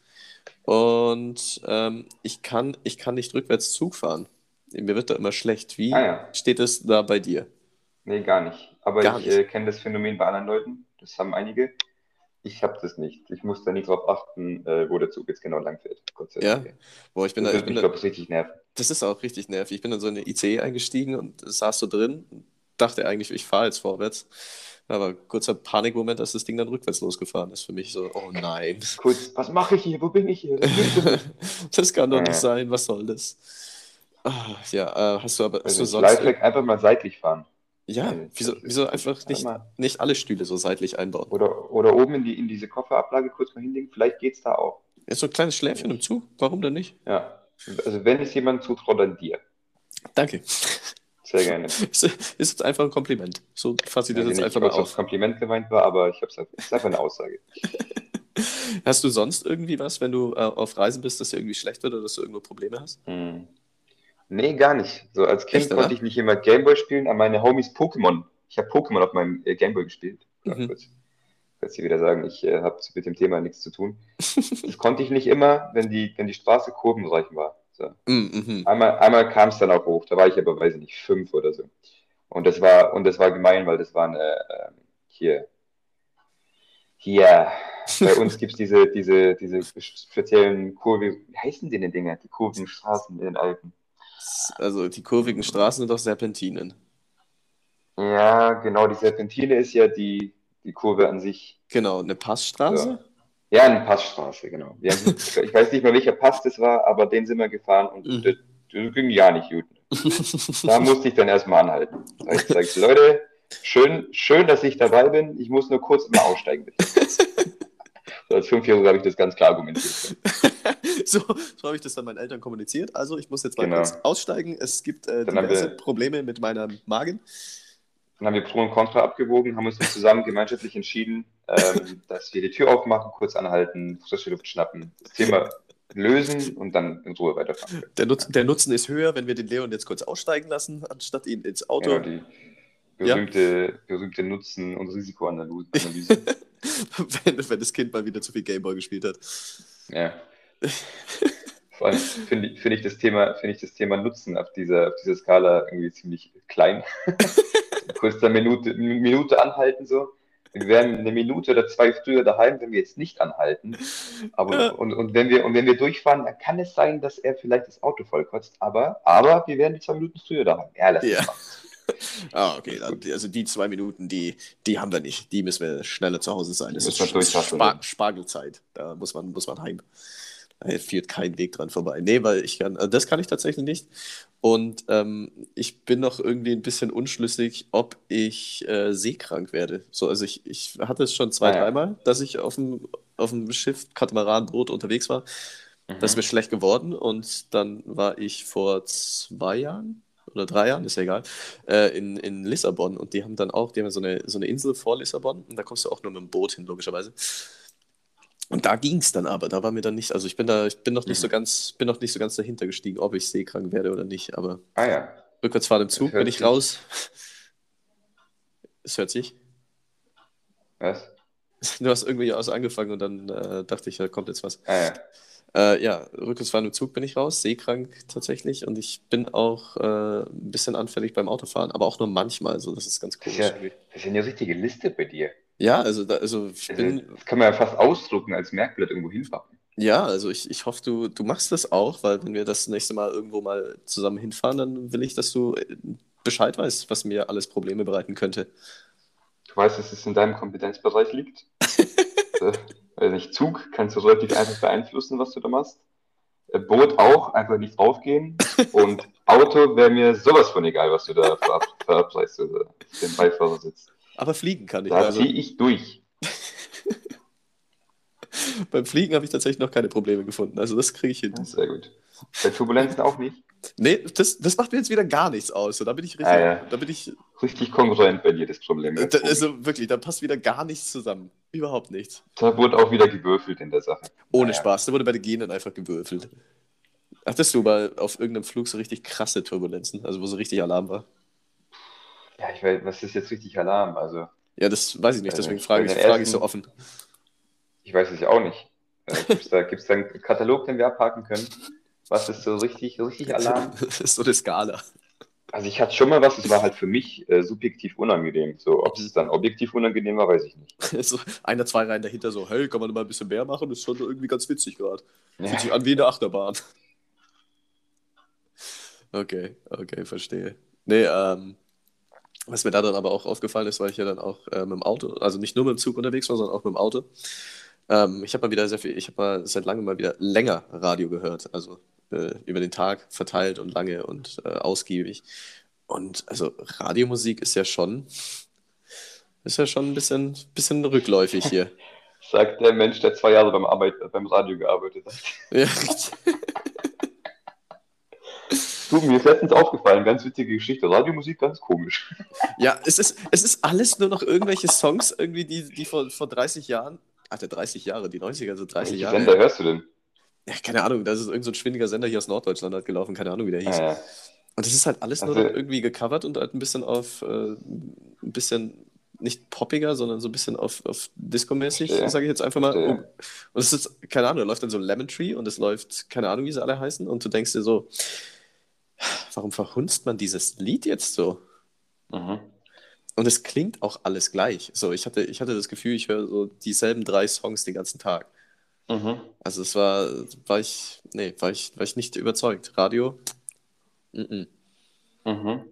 Und ähm, ich, kann, ich kann nicht rückwärts Zug fahren. Mir wird da immer schlecht. Wie Ah ja. steht es da bei dir? Nee, gar nicht. Aber Gar ich äh, kenne das Phänomen bei anderen Leuten. Das haben einige. Ich habe das nicht. Ich muss da nie drauf achten, äh, wo der Zug jetzt genau lang fährt. Ja? Boah, ich bin Das da, ich bin da, glaube ich, richtig nerven. das ist auch richtig nervig. Ich bin in so eine ICE eingestiegen und saß so drin, dachte eigentlich, ich fahre jetzt vorwärts. Aber kurzer Panikmoment, als das Ding dann rückwärts losgefahren ist. Für mich so, oh nein. Kurz, was mache ich hier? Wo bin ich hier? Das kann doch nicht sein, was soll das? Ah, ja, äh, hast du aber hast Also du sonst. Lifehack, einfach mal seitlich fahren. Ja, Äh, wieso, wieso einfach nicht, nicht alle Stühle so seitlich einbauen? Oder, oder oben in, die, in diese Kofferablage kurz mal hinlegen. Vielleicht geht's da auch. Ist so ein kleines Schläfchen im Zug, warum denn nicht? Ja. Also wenn es jemand zutraut, dann dir. Danke. Sehr gerne. Ist, ist jetzt einfach ein Kompliment. So fasse ich das Also jetzt einfach mal es auf. Kompliment gemeint war, aber ich habe es es ist einfach eine Aussage. Hast du sonst irgendwie was, wenn du äh, auf Reisen bist, dass dir irgendwie schlecht wird oder dass du irgendwo Probleme hast? Hm. Nee, gar nicht. So als Kind Echt, oder? konnte ich nicht immer Gameboy spielen, an meine Homies Pokémon. Ich habe Pokémon auf meinem äh, Gameboy gespielt. Mhm. kurz. Kannst du wieder sagen, ich äh, habe mit dem Thema nichts zu tun. Das konnte ich nicht immer, wenn die, wenn die Straße kurvenreich war. So. Mm, mhm. Einmal, einmal kam es dann auch hoch, da war ich aber, weiß ich nicht, fünf oder so. Und das war, und das war gemein, weil das war eine, ähm, hier, hier, bei uns gibt es diese, diese, diese speziellen Kurve, wie heißen die denn Dinger, die Kurvenstraßen in den Alpen? Also die kurvigen Straßen sind doch Serpentinen. Ja, genau, die Serpentine ist ja die, die Kurve an sich. Genau, eine Passstraße. Ja, eine Passstraße, genau. Ja, ich weiß nicht mehr, welcher Pass das war, aber den sind wir gefahren und Mhm. das, das ging ja nicht gut. Da musste ich dann erstmal anhalten. Da ich gesagt, Leute, schön, schön, dass ich dabei bin. Ich muss nur kurz mal aussteigen. Bitte. So, als Fünfjähriger habe ich das ganz klar argumentiert. so so habe ich das dann meinen Eltern kommuniziert. Also, ich muss jetzt mal Genau. kurz aussteigen. Es gibt äh, diverse wir- Probleme mit meinem Magen. Dann haben wir Pro und Contra abgewogen, haben uns dann zusammen gemeinschaftlich entschieden, ähm, dass wir die Tür aufmachen, kurz anhalten, frische Luft schnappen, das Thema lösen und dann in Ruhe weiterfahren. Der, Nutz, der Nutzen ist höher, wenn wir den Leon jetzt kurz aussteigen lassen, anstatt ihn ins Auto. Ja, die berühmte, berühmte Nutzen- und Risikoanalyse. wenn, wenn das Kind mal wieder zu viel Gameboy gespielt hat. Ja. Vor allem finde ich, finde ich, das Thema, finde ich das Thema Nutzen auf dieser, auf dieser Skala irgendwie ziemlich klein. Kurz eine Minute, Minute anhalten so. Wir wären eine Minute oder zwei früher daheim, wenn wir jetzt nicht anhalten. Aber, Ja. und, und, wenn wir, und wenn wir durchfahren, dann kann es sein, dass er vielleicht das Auto vollkotzt. Aber, aber wir wären die zwei Minuten früher daheim. Ja, lass Ja. Ah, okay. dann- Also die zwei Minuten, die, die haben wir nicht. Die müssen wir schneller zu Hause sein. Das ist. Spar Spargelzeit. Da muss man, muss man heim. Führt kein Weg dran vorbei. Nee, weil ich kann, also das kann ich tatsächlich nicht. Und ähm, ich bin noch irgendwie ein bisschen unschlüssig, ob ich äh, seekrank werde. So, also ich, ich hatte es schon zwei, Ah, ja. dreimal, dass ich auf dem, auf dem Schiff, Katamaranboot unterwegs war. Mhm. Das ist mir schlecht geworden und dann war ich vor zwei Jahren oder drei Jahren, ist ja egal, äh, in, in Lissabon und die haben dann auch, die haben so eine, so eine Insel vor Lissabon und da kommst du auch nur mit dem Boot hin, logischerweise. Und da ging es dann aber, da war mir dann nicht, also ich bin da, ich bin noch nicht Mhm. so ganz, bin noch nicht so ganz dahinter gestiegen, ob ich seekrank werde oder nicht, aber Ah ja. rückwärtsfahren im Zug bin ich sich- raus. Es hört sich. Was? Du hast irgendwie aus angefangen und dann äh, dachte ich, da kommt jetzt was. Ah ja. Äh, ja, rückwärtsfahren im Zug bin ich raus, seekrank tatsächlich und ich bin auch äh, ein bisschen anfällig beim Autofahren, aber auch nur manchmal, so das ist ganz Das komisch. ist ja, das ist ja eine richtige Liste bei dir. Ja, also, da, also ich Also, bin, das kann man ja fast ausdrucken als Merkblatt irgendwo hinpacken. ja, also ich, ich hoffe, du, du machst das auch, weil wenn wir das nächste Mal irgendwo mal zusammen hinfahren, dann will ich, dass du äh, Bescheid weißt, was mir alles Probleme bereiten könnte. Du weißt, dass es in deinem Kompetenzbereich liegt. äh, weiß nicht, Zug kannst du relativ einfach beeinflussen, was du da machst. Äh, Boot auch, einfach nicht draufgehen. Und Auto wäre mir sowas von egal, was du da verab verabreichst, oder auf dem Beifahrersitz. Aber fliegen kann ich. Da Also ziehe ich durch. beim Fliegen habe ich tatsächlich noch keine Probleme gefunden. Also das kriege ich hin. Ja, sehr gut. Bei Turbulenzen auch nicht. Nee, das, das macht mir jetzt wieder gar nichts aus. Da bin ich richtig, Ah, ja. da bin ich Richtig kongruent bei dir, das Problem. Da, also wirklich, da passt wieder gar nichts zusammen. Überhaupt nichts. Da wurde auch wieder gewürfelt in der Sache. Ohne Naja. Spaß. Da wurde bei den Genen einfach gewürfelt. Hattest du mal auf irgendeinem Flug so richtig krasse Turbulenzen? Also wo so richtig Alarm war? Ja, ich weiß, was ist jetzt richtig Alarm? Also, Ja, das weiß ich nicht, Äh, deswegen frage ich, frage ich so offen. ich weiß es ja auch nicht. Äh, Gibt es da, gibt's da einen Katalog, den wir abhaken können? Was ist so richtig, richtig Alarm? Das ist so eine Skala. Also ich hatte schon mal was, es war halt für mich äh, subjektiv unangenehm. So, ob Mhm. es dann objektiv unangenehm war, weiß ich nicht. So einer, zwei Reihen dahinter so, hey, kann man mal ein bisschen mehr machen? Das ist schon irgendwie ganz witzig gerade. Ja. Fühlt sich an wie eine Achterbahn. Okay, okay, verstehe. Nee, ähm, was mir da dann aber auch aufgefallen ist, weil ich ja dann auch äh, mit dem Auto, also nicht nur mit dem Zug unterwegs war, sondern auch mit dem Auto. Ähm, ich habe mal wieder sehr viel, ich habe mal seit langem mal wieder länger Radio gehört, also äh, über den Tag verteilt und lange und äh, ausgiebig. Und also Radiomusik ist ja schon, ist ja schon ein bisschen, bisschen rückläufig hier. Sagt der Mensch, der zwei Jahre beim, Arbeit, beim Radio gearbeitet hat. ja, richtig. Du, mir ist letztens aufgefallen, ganz witzige Geschichte. Radiomusik ganz komisch. Ja, es ist, es ist alles nur noch irgendwelche Songs, irgendwie, die, die vor, vor 30 Jahren, Alter, 30 Jahre, die 90er, also 30 Welche Jahre. Sender hörst du denn? Ja, keine Ahnung, das ist irgendein so ein schwindiger Sender hier aus Norddeutschland hat gelaufen, keine Ahnung, wie der hieß. Ah, ja. Und das ist halt alles nur Also- noch irgendwie gecovert und halt ein bisschen auf, äh, ein bisschen nicht poppiger, sondern so ein bisschen auf, auf Disco-mäßig, Verstehe. sage ich jetzt einfach mal. Um. Und es ist, keine Ahnung, da läuft dann so Lemon Tree und es läuft, keine Ahnung, wie sie alle heißen. Und du denkst dir so, warum verhunzt man dieses Lied jetzt so? Mhm. Und es klingt auch alles gleich. So, ich hatte, ich hatte das Gefühl, ich höre so dieselben drei Songs den ganzen Tag. Mhm. Also es war, war ich, nee, war ich, war ich nicht überzeugt. Radio? Mm -mm. Mhm.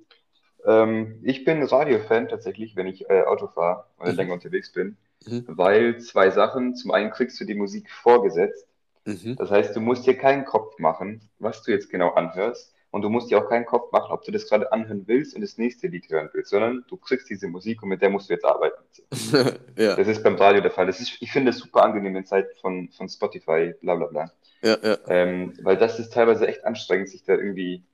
Ähm, ich bin Radiofan tatsächlich, wenn ich äh, Auto fahre oder Mhm. länger unterwegs bin, Mhm. weil zwei Sachen. Zum einen kriegst du die Musik vorgesetzt. Mhm. Das heißt, du musst dir keinen Kopf machen, was du jetzt genau anhörst. Und du musst dir auch keinen Kopf machen, ob du das gerade anhören willst und das nächste Lied hören willst, sondern du kriegst diese Musik und mit der musst du jetzt arbeiten. Ja, Das ist beim Radio der Fall. Das ist, ich finde es super angenehm in Zeiten von, von Spotify, bla bla bla. ja, ja. Ähm, weil das ist teilweise echt anstrengend, sich da irgendwie.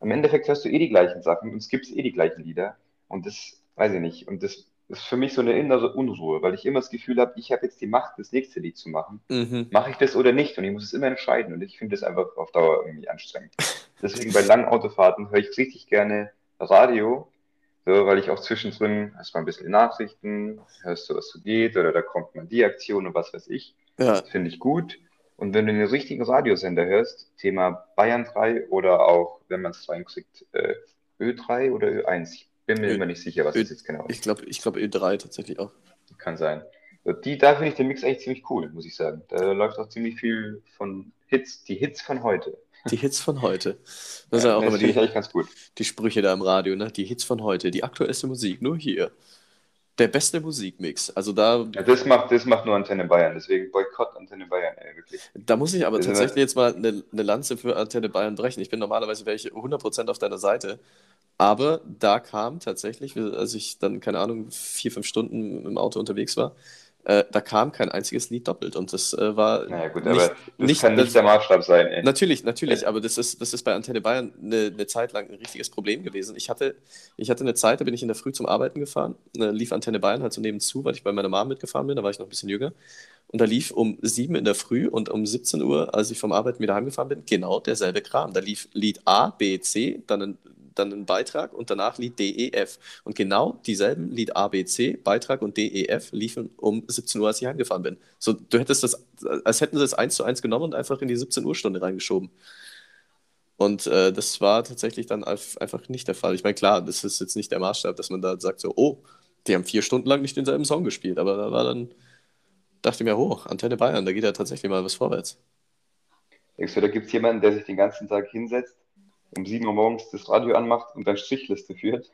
Im Endeffekt hörst du eh die gleichen Sachen und es gibt eh die gleichen Lieder. Und das weiß ich nicht. Und das ist für mich so eine innere Unruhe, weil ich immer das Gefühl habe, ich habe jetzt die Macht, das nächste Lied zu machen. Mhm. Mache ich das oder nicht? Und ich muss es immer entscheiden. Und ich finde das einfach auf Dauer irgendwie anstrengend. Deswegen bei langen Autofahrten höre ich richtig gerne Radio, so, weil ich auch zwischendrin hast mal ein bisschen Nachrichten, hörst du, was so geht, oder da kommt mal die Aktion und was weiß ich. Ja, Das finde ich gut. Und wenn du den richtigen Radiosender hörst, Thema Bayern 3 oder auch, wenn man es reinkriegt, äh, Ö3 oder Ö1, ich bin mir Ö- immer nicht sicher, was Ö- das jetzt genau ist. ich glaube, ich glaub E3 tatsächlich auch. Kann sein. So, Die, da finde ich den Mix eigentlich ziemlich cool, muss ich sagen. Da läuft auch ziemlich viel von Hits, die Hits von heute. Die Hits von heute. Das sind ja auch das immer die, eigentlich ganz gut. die Sprüche da im Radio, ne? Die Hits von heute, die aktuellste Musik, nur hier. Der beste Musikmix. Also da, Ja, das macht, das macht nur Antenne Bayern, deswegen Boykott Antenne Bayern, ey, wirklich. da muss ich aber sind tatsächlich jetzt mal eine, eine Lanze für Antenne Bayern brechen. Ich bin normalerweise ich 100% auf deiner Seite. Aber da kam tatsächlich, als ich dann, keine Ahnung, vier, fünf Stunden im Auto unterwegs war, äh, da kam kein einziges Lied doppelt. Und das äh, war Naja, gut, nicht, aber das nicht, kann nicht das, der Maßstab sein, ey. Natürlich, natürlich, aber das ist, das ist bei Antenne Bayern eine, eine Zeit lang ein richtiges Problem gewesen. Ich hatte, ich hatte eine Zeit, da bin ich in der Früh zum Arbeiten gefahren, äh, lief Antenne Bayern halt so nebenzu, weil ich bei meiner Mom mitgefahren bin, da war ich noch ein bisschen jünger. Und da lief um 7 in der Früh und um 17 Uhr, als ich vom Arbeiten wieder heimgefahren bin, genau derselbe Kram. Da lief Lied A, B, C, dann ein, dann ein Beitrag und danach Lied D, E, F. Und genau dieselben Lied A, B, C, Beitrag und D, E, F liefen um 17 Uhr, als ich heimgefahren bin. So, du hättest das, als hätten sie das eins zu eins genommen und einfach in die 17 Uhr Stunde reingeschoben. Und äh, das war tatsächlich dann einfach nicht der Fall. Ich meine, klar, das ist jetzt nicht der Maßstab, dass man da sagt so, oh, die haben vier Stunden lang nicht denselben Song gespielt, aber da war dann, dachte ich mir, oh, Antenne Bayern, da geht ja tatsächlich mal was vorwärts. Denkst du, da gibt es jemanden, der sich den ganzen Tag hinsetzt, um 7 Uhr morgens das Radio anmacht und dann Strichliste führt?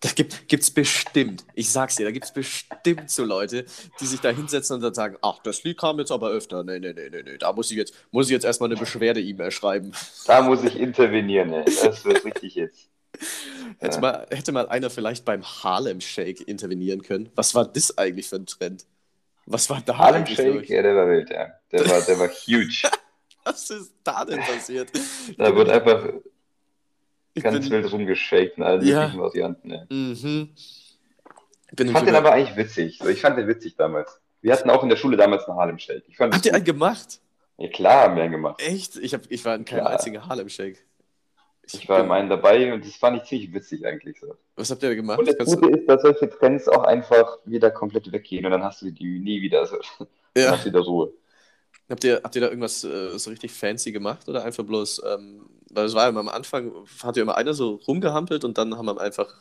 Da gibt gibt's bestimmt, ich sag's dir, da gibt's bestimmt so Leute, die sich da hinsetzen und dann sagen, ach, das Lied kam jetzt aber öfter. Nee, nee, nee, nee, nee, da muss ich jetzt, muss ich jetzt erstmal eine Beschwerde-E-Mail schreiben. Da muss ich intervenieren, ey. Das wird richtig jetzt. Hätte, Ja. mal, hätte mal einer vielleicht beim Harlem Shake intervenieren können. Was war das eigentlich für ein Trend? Was war da Harlem Shake, ja, der war wild, ja. Der war, der war huge. Was ist da denn passiert? Da wird einfach ich ganz bin, wild rumgeschakt in allen Ja. möglichen Varianten, ey. mhm. Ich ich fand den aber eigentlich witzig. So, ich fand den witzig damals. Wir hatten auch in der Schule damals einen Harlem Shake. Ich fand Habt ihr einen gemacht? Ja, klar haben wir einen gemacht. Echt? Ich, hab, ich war in keinem einzigen Harlem Shake. Ich war in einem dabei und das fand ich ziemlich witzig eigentlich so. Was habt ihr gemacht? Und das Kannst Gute du... ist, dass solche Trends auch einfach wieder komplett weggehen und dann hast du die nie wieder. So. Dann Ja. hast du wieder Ruhe. Habt ihr, habt ihr da irgendwas äh, so richtig fancy gemacht oder einfach bloß, ähm, weil es war ja am Anfang, hat ja immer einer so rumgehampelt und dann haben wir einfach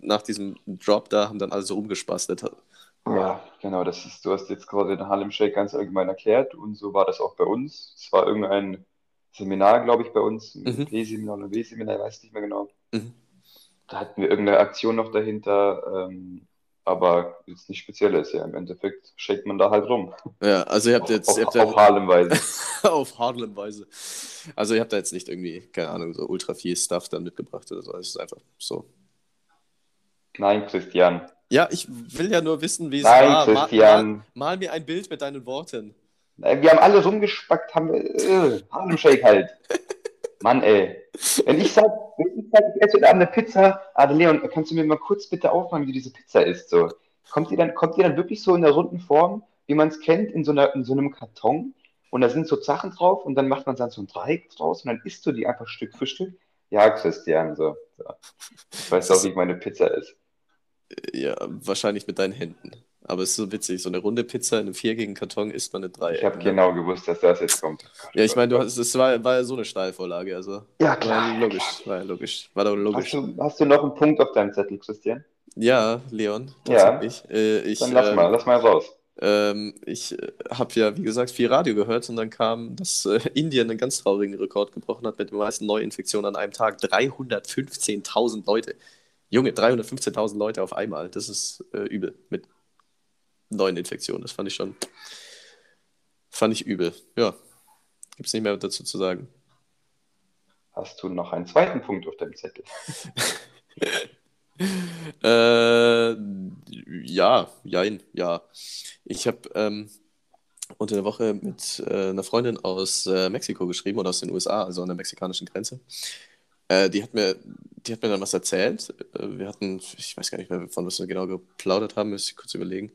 nach diesem Drop da, haben dann alle so rumgespastet. Ja, genau, das ist, du hast jetzt gerade den Harlem Shake ganz allgemein erklärt und so war das auch bei uns. Es war irgendein Seminar, glaube ich, bei uns, ein Mhm. P-Seminar oder W-Seminar, ich weiß nicht mehr genau. Mhm. Da hatten wir irgendeine Aktion noch dahinter, ähm, aber jetzt nicht Spezielles, ja. Im Endeffekt shakt man da halt rum. Ja, also ihr habt Auf, jetzt, auf, ihr habt auf ja, Harlem-Weise. auf Harlem-Weise. Also ihr habt da jetzt nicht irgendwie, keine Ahnung, so ultra viel Stuff dann mitgebracht oder so. Es ist einfach so. Nein, Christian. Ja, ich will ja nur wissen, wie es Nein, war. Mal, mal, Christian. mal mir ein Bild mit deinen Worten. Äh, Wir haben alle rumgespackt, haben äh, Harlem Shake halt. Mann, ey. Wenn ich sag, ich esse heute eine Pizza, ah, Leon, kannst du mir mal kurz bitte aufmachen, wie du diese Pizza isst? So. Kommt die dann, kommt die dann wirklich so in der runden Form, wie man es kennt, in so, einer, in so einem Karton? Und da sind so Sachen drauf und dann macht man dann so ein Dreieck draus und dann isst du die einfach Stück für Stück. Ja, Christian, so. so. Ich weiß auch, wie meine Pizza ist. Ja, wahrscheinlich mit deinen Händen. Aber es ist so witzig, so eine runde Pizza in einem vierjährigen Karton isst man eine Dreieck. Ich habe ne? genau gewusst, dass das jetzt kommt. Ja, ich meine, du hast, es war, war ja so eine Steilvorlage, also. Ja, War klar. ja logisch, war ja logisch. War doch Hast logisch. du, hast du noch einen Punkt auf deinem Zettel, Christian? Ja, Leon, Ja. tatsächlich. Äh, ich Dann lass ähm, mal, lass mal raus. ähm, ich äh, habe ja, wie gesagt, viel Radio gehört und dann kam, dass äh, Indien einen ganz traurigen Rekord gebrochen hat mit den meisten Neuinfektionen an einem Tag. 315.000 Leute. Junge, 315.000 Leute auf einmal. Das ist äh, übel mit neuen Infektionen. Das fand ich schon. Fand ich übel. Ja. Gibt es nicht mehr dazu zu sagen. Hast du noch einen zweiten Punkt auf deinem Zettel? äh, ja, jein, ja. Ich habe ähm, unter der Woche mit äh, einer Freundin aus äh, Mexiko geschrieben oder aus den USA, also an der mexikanischen Grenze. Äh, die, hat mir, die hat mir dann was erzählt. Äh, wir hatten, ich weiß gar nicht mehr, von was wir genau geplaudert haben, müsste ich kurz überlegen.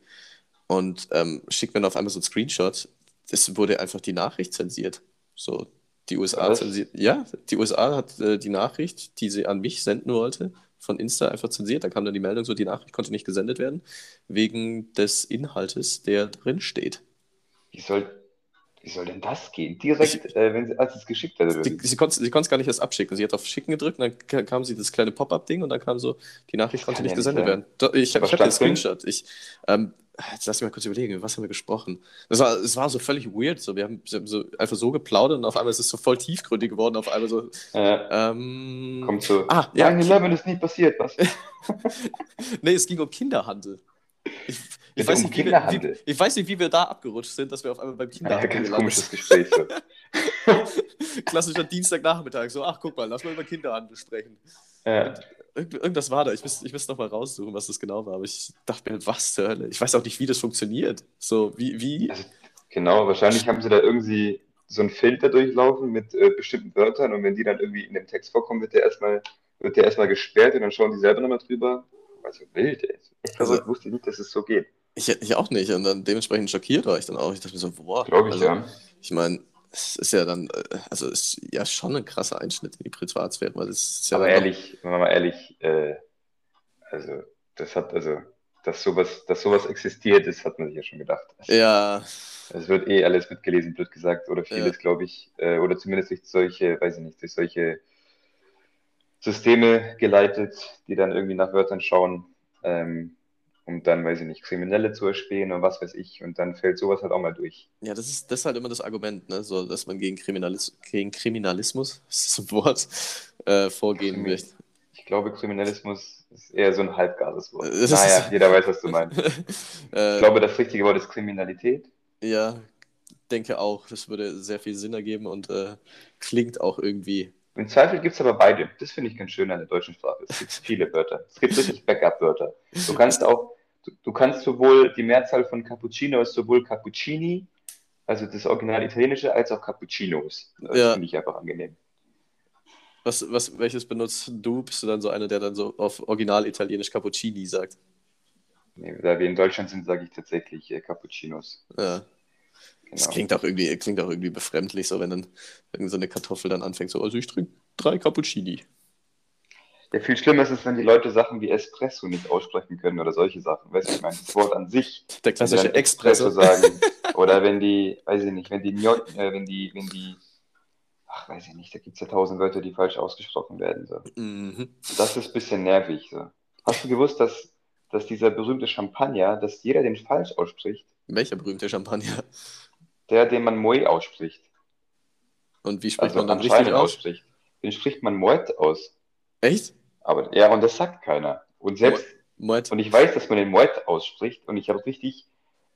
Und ähm, schickt mir dann auf einmal so ein Screenshot. Es wurde einfach die Nachricht zensiert. So, die USA Was? zensiert. Ja, die USA hat äh, die Nachricht, die sie an mich senden wollte, von Insta einfach zensiert. Da kam dann die Meldung, so die Nachricht konnte nicht gesendet werden, wegen des Inhaltes, der drin steht. Wie soll, wie soll denn das gehen? Direkt, äh, wenn sie, als es geschickt hat. oder Sie, konnte es gar nicht erst abschicken. Sie hat auf Schicken gedrückt und dann ka- kam sie das kleine Pop-Up-Ding und dann kam so, die Nachricht konnte nicht gesendet werden. Ich, ich habe den? Screenshot. Ich, ähm, jetzt lass mich mal kurz überlegen, was haben wir gesprochen? Das war, es war so völlig weird. So. Wir haben, wir haben so einfach so geplaudert und auf einmal ist es so voll tiefgründig geworden. Auf einmal so, Äh, ähm, kommt so. Ah, ja. 9-11 ist nie passiert, was? Nee, es ging um Kinderhandel. Ich, ich, weiß um nicht, wie wir, Kinderhandel? wie, ich weiß nicht, wie wir da abgerutscht sind, dass wir auf einmal beim Ja, Kinderhandel ganz gelandet komisches Gespräch. So. Klassischer Dienstagnachmittag. So, ach, guck mal, lass mal über Kinderhandel sprechen. Ja. Irgend, irgendwas war da. Ich müsste ich müsste noch mal raussuchen, was das genau war. Aber ich dachte mir, was zur Hölle? Ich weiß auch nicht, wie das funktioniert. So, wie, wie? Also, genau, wahrscheinlich haben sie da irgendwie so einen Filter durchlaufen mit äh, bestimmten Wörtern und wenn die dann irgendwie in dem Text vorkommen, wird der erstmal, wird der erstmal gesperrt und dann schauen die selber nochmal drüber. Also wild, ey. Ich also, wusste nicht, dass es so geht. Ich, ich auch nicht. Und dann dementsprechend schockiert war ich dann auch. Ich dachte mir so, boah. Glaube ich, also, ja. Ich meine, es ist ja dann, äh, also ist ja schon ein krasser Einschnitt in die Privatsphäre, weil ist ja Aber ehrlich, wenn wir mal ehrlich, äh, also das hat, also, dass sowas, dass sowas existiert, das hat man sich ja schon gedacht. Ja, Es wird eh alles mitgelesen, blöd gesagt, oder vieles, glaube ich, äh, oder zumindest durch solche, weiß ich nicht, durch solche Systeme geleitet, die dann irgendwie nach Wörtern schauen, ähm, um dann, weiß ich nicht, Kriminelle zu erspähen und was weiß ich, und dann fällt sowas halt auch mal durch. ja, das ist, das ist halt immer das Argument, ne? so, dass man gegen, Kriminalis gegen Kriminalismus, ist das ein Wort, äh, vorgehen Krimi- möchte. Ich glaube, Kriminalismus ist eher so ein halbgares Wort. Naja, jeder weiß, was du meinst. äh, Ich glaube, das richtige Wort ist Kriminalität. ja, denke auch, das würde sehr viel Sinn ergeben und äh, klingt auch irgendwie. Im Zweifel gibt es aber beide. Das finde ich ganz schön an der deutschen Sprache. Es gibt viele Wörter. Es gibt richtig Backup-Wörter. Du kannst auch, du, du kannst sowohl die Mehrzahl von Cappuccino ist sowohl Cappuccini, also das Original Italienische, als auch Cappuccinos. Das Ja. finde ich einfach angenehm. Was, was, welches benutzt du? Bist du dann so einer, der dann so auf Original Italienisch Cappuccini sagt? Nee, da wir in Deutschland sind, sage ich tatsächlich äh, Cappuccinos. Ja. Das Genau. klingt auch irgendwie, klingt auch irgendwie befremdlich, so wenn dann irgend so eine Kartoffel dann anfängt, so, also ich trinke drei Cappuccini. Ja, viel schlimmer ist es, wenn die Leute Sachen wie Espresso nicht aussprechen können oder solche Sachen. Weißt du, ich meine, das Wort an sich Der klassische dann Expresso. sagen. Oder wenn die, weiß ich nicht, wenn die, äh, wenn die, wenn die, ach, weiß ich nicht, da gibt es ja tausend Wörter, die falsch ausgesprochen werden. So. Mhm. Das ist ein bisschen nervig. So. Hast du gewusst, dass, dass dieser berühmte Champagner, dass jeder den falsch ausspricht, Welcher berühmte Champagner? der, den man Moet ausspricht, Und wie spricht also man dann richtig ausspricht, den spricht man Moet aus. Echt? Aber ja, und das sagt keiner. Und selbst, Moet? Und ich weiß, dass man den Moet ausspricht und ich habe richtig,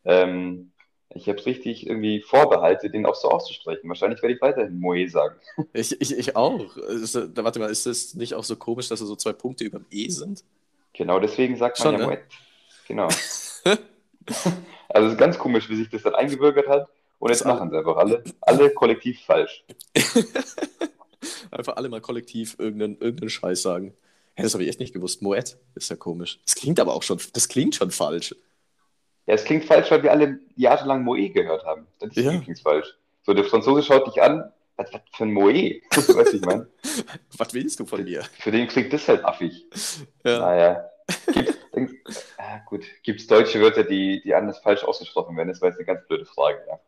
ähm, ich habe richtig irgendwie Vorbehalte, den auch so auszusprechen. Wahrscheinlich werde ich weiterhin Moe sagen. Ich, ich, ich auch. Ist, da, warte mal, ist das nicht auch so komisch, dass da so zwei Punkte über dem E sind? Genau deswegen sagt man Schon, ja ne? Moet. Genau. also es ist ganz komisch, wie sich das dann eingebürgert hat. Und jetzt machen sie einfach alle, alle kollektiv falsch. Einfach alle mal kollektiv irgendeinen, irgendeinen Scheiß sagen. Hä, das habe ich echt nicht gewusst. Moet ist ja komisch. Das klingt aber auch schon, das klingt schon falsch. Ja, es klingt falsch, weil wir alle jahrelang Moe gehört haben. Das Ja. klingt falsch. So, der Franzose schaut dich an, was, was für ein Moe? weißt ich meine? Was willst du von mir? Für den klingt das halt affig. Ja. Naja. Gibt, denk, ah, gut. Gibt es deutsche Wörter, die, die anders falsch ausgesprochen werden? Das war jetzt eine ganz blöde Frage. Ja.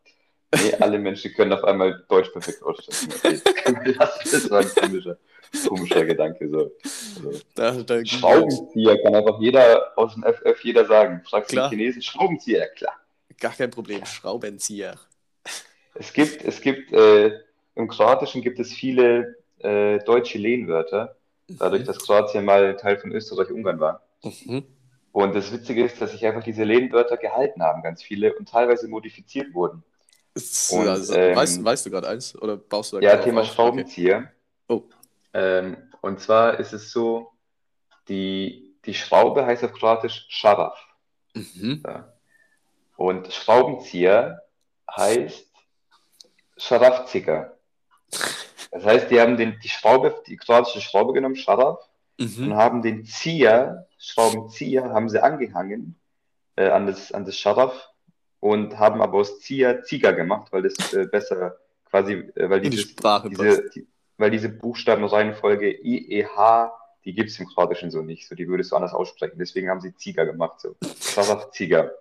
Nee, alle Menschen können auf einmal Deutsch perfekt aussprechen. Das, war ein komischer, komischer Gedanke. So. So. Da, da Schraubenzieher kann einfach jeder aus dem FF jeder sagen. Fragst du den Chinesen, Schraubenzieher, klar. Gar kein Problem. Schraubenzieher. Es gibt, es gibt, äh, im Kroatischen gibt es viele äh, deutsche Lehnwörter. dadurch, dass Kroatien mal Teil von Österreich-Ungarn war. Mhm. Und das Witzige ist, dass sich einfach diese Lehnwörter gehalten haben, ganz viele, und teilweise modifiziert wurden. Und, also, ähm, weißt, weißt du gerade eins? Oder baust du da Ja, Thema auf? Okay. Schraubenzieher. Oh. Ähm, und zwar ist es so, die, die Schraube heißt auf Kroatisch Scharaf. Mhm. Ja. Und Schraubenzieher heißt Scharafziger. Das heißt, die haben den, die Schraube, die kroatische Schraube genommen, Scharaf, und Mhm. haben den Zieher, Schraubenzieher, haben sie angehangen äh, an das, an das Scharaf und haben aber aus Zieher Zieger gemacht, weil das äh, besser quasi, äh, weil In die dieses, Sprache diese, die, weil diese Buchstabenreihenfolge IEH, die gibt es im Kroatischen so nicht, so die würdest du anders aussprechen. Deswegen haben sie Zieger gemacht, so. Scharaf Zieger.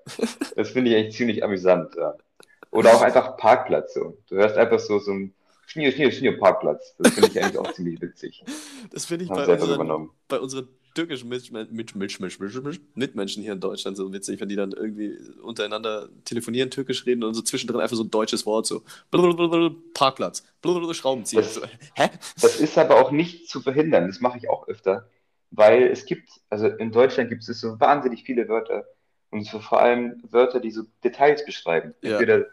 Das finde ich eigentlich ziemlich amüsant, ja. Oder auch einfach Parkplatz, so. Du hörst einfach so, so ein Schnier, Schnier, Schnier Parkplatz. Das finde ich eigentlich auch ziemlich witzig. Das finde ich bei unseren, bei unseren türkischen Mitmenschen hier in Deutschland so witzig, wenn die dann irgendwie untereinander telefonieren, türkisch reden und so zwischendrin einfach so ein deutsches Wort, so Parkplatz, Schraubenzieher. Das- hä? Das ist aber auch nicht zu verhindern. Das mache ich auch öfter. Weil es gibt, also in Deutschland gibt es so wahnsinnig viele Wörter. Und so vor allem Wörter, die so Details beschreiben. Ja. Entweder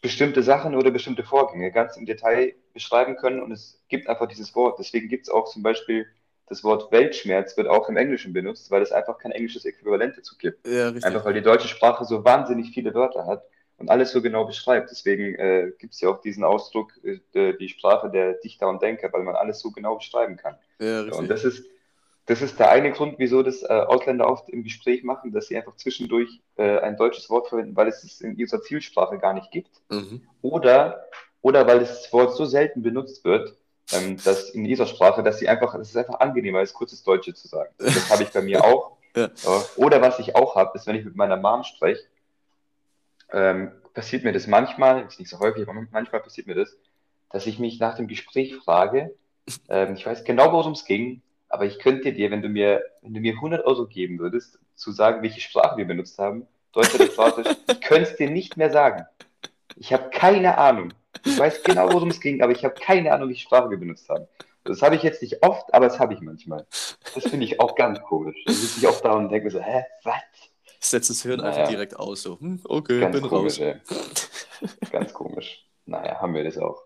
bestimmte Sachen oder bestimmte Vorgänge ganz im Detail beschreiben können. Und es gibt einfach dieses Wort. Deswegen gibt es auch zum Beispiel das Wort Weltschmerz wird auch im Englischen benutzt, weil es einfach kein englisches Äquivalent dazu gibt. Ja, richtig. Einfach weil die deutsche Sprache so wahnsinnig viele Wörter hat und alles so genau beschreibt. Deswegen äh, gibt es ja auch diesen Ausdruck, äh, die Sprache der Dichter und Denker, weil man alles so genau beschreiben kann. Ja, richtig. und das ist, das ist der eine Grund, wieso das äh, Ausländer oft im Gespräch machen, dass sie einfach zwischendurch äh, ein deutsches Wort verwenden, weil es es in ihrer Zielsprache gar nicht gibt. Mhm. Oder, oder weil das Wort so selten benutzt wird, ähm, dass in dieser Sprache, dass sie einfach, es ist einfach angenehmer, als kurzes Deutsche zu sagen. Das habe ich bei mir auch. Ja. Oder was ich auch habe, ist, wenn ich mit meiner Mom spreche, ähm, passiert mir das manchmal, ist nicht so häufig, aber manchmal passiert mir das, dass ich mich nach dem Gespräch frage, ähm, ich weiß genau, worum es ging, aber ich könnte dir, wenn du mir, wenn du mir 100 Euro geben würdest, zu sagen, welche Sprache wir benutzt haben, Deutsch oder Kroatisch, ich könnte es dir nicht mehr sagen. Ich habe keine Ahnung. Ich weiß genau, worum es ging, aber ich habe keine Ahnung, welche Sprache wir benutzt haben. Das habe ich jetzt nicht oft, aber das habe ich manchmal. Das finde ich auch ganz komisch. Da sitze ich oft da und denke mir so, hä, was? Ich setze das Hirn Naja. einfach direkt aus, so, hm, okay, Ganz bin komisch, raus. ey. Ganz komisch. Naja, haben wir das auch.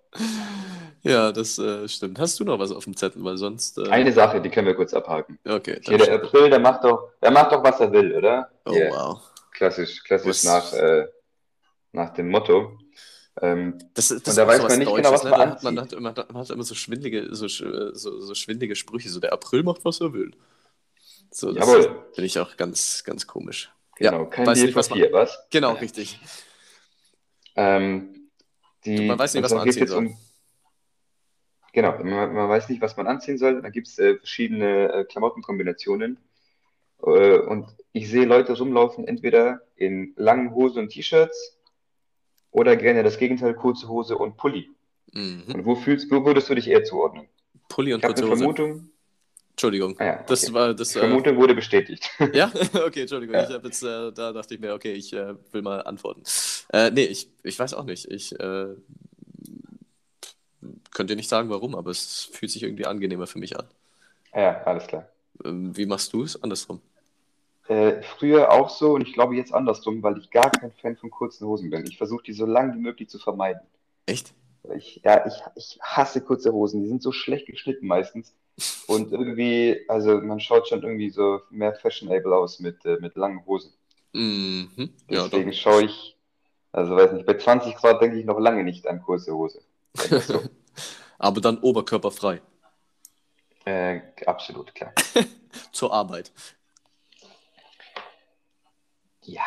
Ja, das äh, stimmt. Hast du noch was auf dem Zettel, weil sonst. Äh, Eine Sache, die können wir kurz abhaken. Okay, Hier, der April, der macht doch, der macht doch, was er will, oder? Oh, Hier, wow. klassisch, klassisch Was- nach, äh, nach dem Motto. Ähm, Das, das Und da weiß man nicht Deutsches, genau, was ne? man hat man, hat, man, hat, man hat immer so schwindige, so, so, so schwindige Sprüche, so der April macht, was er will. So, das finde ich auch ganz, ganz komisch. genau, Ja, kein weiß Deal nicht, was Papier, was? Genau, richtig. Ähm, die, Man weiß nicht, was man anziehen jetzt um- Genau, man, man weiß nicht, was man anziehen soll. Da gibt es äh, verschiedene äh, Klamottenkombinationen. Äh, und ich sehe Leute rumlaufen, entweder in langen Hosen und T-Shirts oder gerne das Gegenteil, kurze Hose und Pulli. Mhm. Und wo fühlst, wo würdest du dich eher zuordnen? Pulli und Ich habe kurze eine Hose. Vermutung. Entschuldigung. Ah ja, Das okay. war das. Die Äh, Vermutung wurde bestätigt. ja, okay, Entschuldigung. Ja. Ich habe jetzt, äh, da dachte ich mir, okay, ich äh, will mal antworten. Äh, nee, ich, ich weiß auch nicht. Ich äh, könnte dir nicht sagen, warum, aber es fühlt sich irgendwie angenehmer für mich an. Ja, alles klar. Ähm, wie machst du es? Andersrum. Äh, früher auch so und ich glaube jetzt andersrum, weil ich gar kein Fan von kurzen Hosen bin. Ich versuche die so lang wie möglich zu vermeiden. Echt? Ich, ja, ich, ich hasse kurze Hosen. Die sind so schlecht geschnitten meistens. Und irgendwie, also man schaut schon irgendwie so mehr fashionable aus mit, äh, mit langen Hosen. Mhm. Ja. Deswegen schaue ich, also weiß nicht, bei 20 Grad denke ich noch lange nicht an kurze Hose. So. Aber dann oberkörperfrei. Äh, absolut, klar. Zur Arbeit. Ja.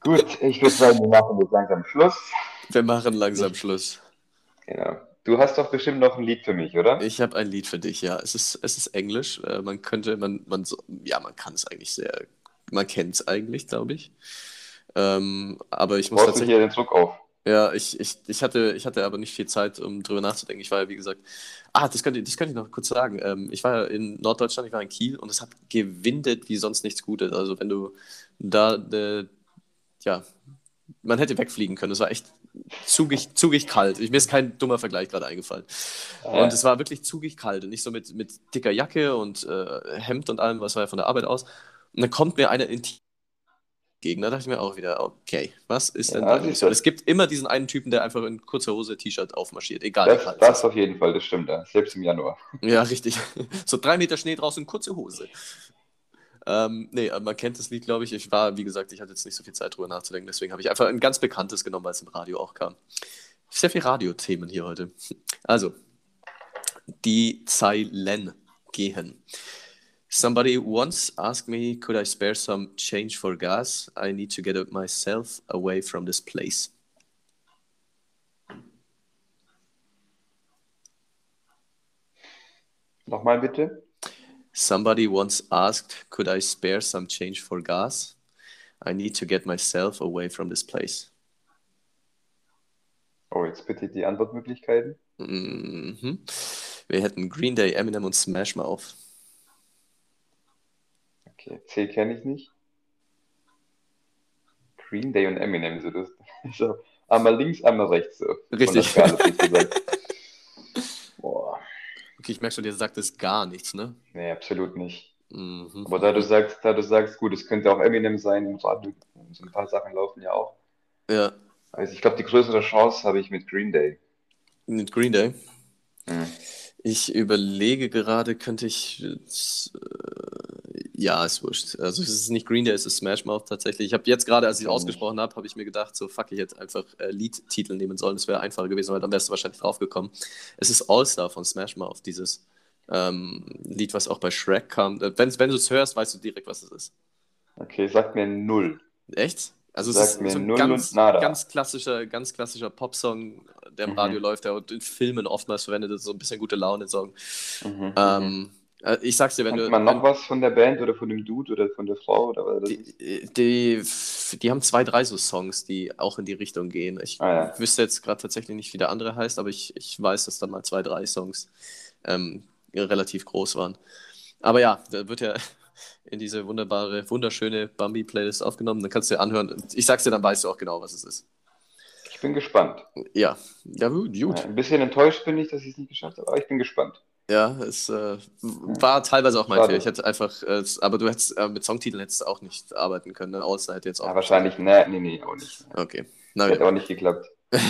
Gut, ich würde sagen, wir machen jetzt langsam Schluss. Wir machen langsam Schluss. Genau. Du hast doch bestimmt noch ein Lied für mich, oder? Ich habe ein Lied für dich, ja. Es ist, es ist Englisch. Äh, man könnte, man, man ja, man kann es eigentlich sehr, man kennt es eigentlich, glaube ich. Ähm, aber ich muss du tatsächlich. hier den Druck auf? Ja, ich, ich, ich, hatte, ich hatte aber nicht viel Zeit, um drüber nachzudenken. Ich war ja, wie gesagt, ah, das könnte, das könnte ich noch kurz sagen. Ähm, ich war ja in Norddeutschland, ich war in Kiel und es hat gewindet wie sonst nichts Gutes. Also wenn du da, äh, ja, man hätte wegfliegen können. Es war echt zugig, zugig kalt. Ich, mir ist kein dummer Vergleich gerade eingefallen. Ja. Und es war wirklich zugig kalt und nicht so mit, mit dicker Jacke und äh, Hemd und allem, was war ja von der Arbeit aus. Und dann kommt mir einer in die Gegner, da dachte ich mir auch wieder, okay, was ist denn Ja, da das das. es gibt immer diesen einen Typen, der einfach in kurzer Hose, T-Shirt aufmarschiert, egal Das, es das auf jeden Fall, das stimmt, ja. Selbst im Januar. Ja, richtig. So drei Meter Schnee draußen, kurze Hose. Ähm, nee, aber man kennt das Lied, glaube ich. Ich war, wie gesagt, ich hatte jetzt nicht so viel Zeit drüber nachzudenken, deswegen habe ich einfach ein ganz bekanntes genommen, weil es im Radio auch kam. Sehr viel Radiothemen hier heute. Also, die Zeilen gehen. Somebody once asked me, could I spare some change for gas? I need to get myself away from this place. Nochmal bitte. Somebody once asked, could I spare some change for gas? I need to get myself away from this place. Oh, jetzt bitte die Antwortmöglichkeiten. Mhm. Wir hätten Green Day, Eminem und Smash Mouth. Okay, C kenne ich nicht. Green Day und Eminem, so das so einmal links, einmal rechts so. Richtig. Boah, Okay, ich merke schon, dir sagt das gar nichts, ne? nee, absolut nicht. Mhm. Aber da du sagst, da du sagst, gut, es könnte auch Eminem sein, im Radio, so ein paar Sachen laufen ja auch. Ja, Also ich glaube, die größere Chance habe ich mit Green Day. mit Green Day. Hm. Ich überlege gerade, könnte ich. Ja, ist wurscht. Also, es ist nicht Green Day, es ist Smash Mouth tatsächlich. Ich habe jetzt gerade, als ich es ausgesprochen habe, habe ich mir gedacht, so fuck, ich hätte einfach äh, Liedtitel nehmen sollen. Das wäre einfacher gewesen, weil dann wärst du wahrscheinlich draufgekommen. Es ist All-Star von Smash Mouth, dieses ähm, Lied, was auch bei Shrek kam. Äh, wenn wenn du es hörst, weißt du direkt, was es ist. Okay, sagt mir null. Echt? Also, es Sagt ist mir so ein null ganz, ganz klassischer, ganz klassischer Popsong, der im Mhm. Radio läuft, der in Filmen oftmals verwendet ist, so ein bisschen gute Laune-Song. Mhm, mhm. Ähm, äh, ich sag's dir, wenn Kennt du. man noch was von der Band oder von dem Dude oder von der Frau oder was? Die, die, die haben zwei, drei so Songs, die auch in die Richtung gehen. Ich Ah, ja. wüsste jetzt gerade tatsächlich nicht, wie der andere heißt, aber ich, ich weiß, dass da mal zwei, drei Songs ähm, relativ groß waren. Aber ja, da wird ja in diese wunderbare, wunderschöne Bambi-Playlist aufgenommen. Dann kannst du dir anhören. Ich sag's dir, dann weißt du auch genau, was es ist. Ich bin gespannt. Ja, ja, gut. Ja, ein bisschen enttäuscht bin ich, dass ich es nicht geschafft habe, aber ich bin gespannt. Ja, es äh, war teilweise auch mein Schade. Fehler. Ich hätte einfach, äh, aber du hättest äh, mit Songtiteln hättest auch nicht arbeiten können. Ne? All-Star hätte jetzt auch. Ja, wahrscheinlich, nee, nee, nee, auch nicht. Okay. Na Hätte ja. auch nicht geklappt.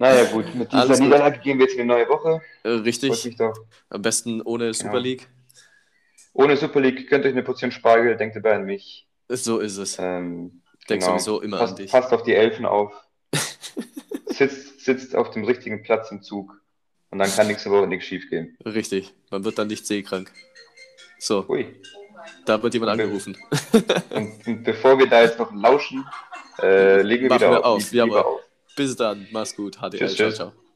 Naja, gut, mit dieser Alles gut. Niederlage gehen wir jetzt in eine neue Woche. Äh, Richtig. Am besten ohne Super Ja. League. Ohne Super League könnt euch eine Portion Spargel, denkt dabei an mich. So ist es. Ähm, Denk genau. sowieso immer an passt, dich. passt auf die Elfen auf. sitzt, sitzt auf dem richtigen Platz im Zug. Und dann kann nächste Woche nichts schief gehen. Richtig. Man wird dann nicht seekrank. So, Ui. da wird jemand angerufen. Und, und bevor wir da jetzt noch lauschen, äh, legen wir Machen wieder wir auf. auf, jawohl. auf. Bis dann. Mach's gut. HDL. Tschüss, ciao, tschüss. ciao.